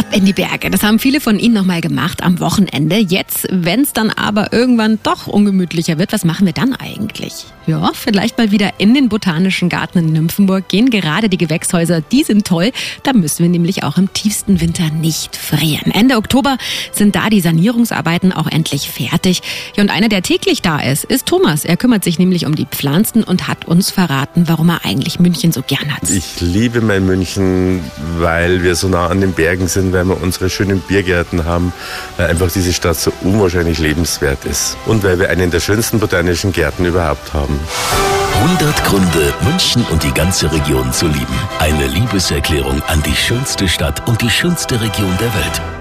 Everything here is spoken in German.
Ab in die Berge. Das haben viele von Ihnen nochmal gemacht am Wochenende. Jetzt, wenn es dann aber irgendwann doch ungemütlicher wird, was machen wir dann eigentlich? Ja, vielleicht mal wieder in den Botanischen Garten in Nymphenburg gehen. Gerade die Gewächshäuser, die sind toll. Da müssen wir nämlich auch im tiefsten Winter nicht frieren. Ende Oktober sind da die Sanierungsarbeiten auch endlich fertig. Ja, und einer, der täglich da ist, ist Thomas. Er kümmert sich nämlich um die Pflanzen und hat uns verraten, warum er eigentlich München so gern hat. Ich liebe mein München, weil wir so nah an den Bergen sind, weil wir unsere schönen Biergärten haben, weil einfach diese Stadt so unwahrscheinlich lebenswert ist und weil wir einen der schönsten botanischen Gärten überhaupt haben. 100 Gründe, München und die ganze Region zu lieben. Eine Liebeserklärung an die schönste Stadt und die schönste Region der Welt.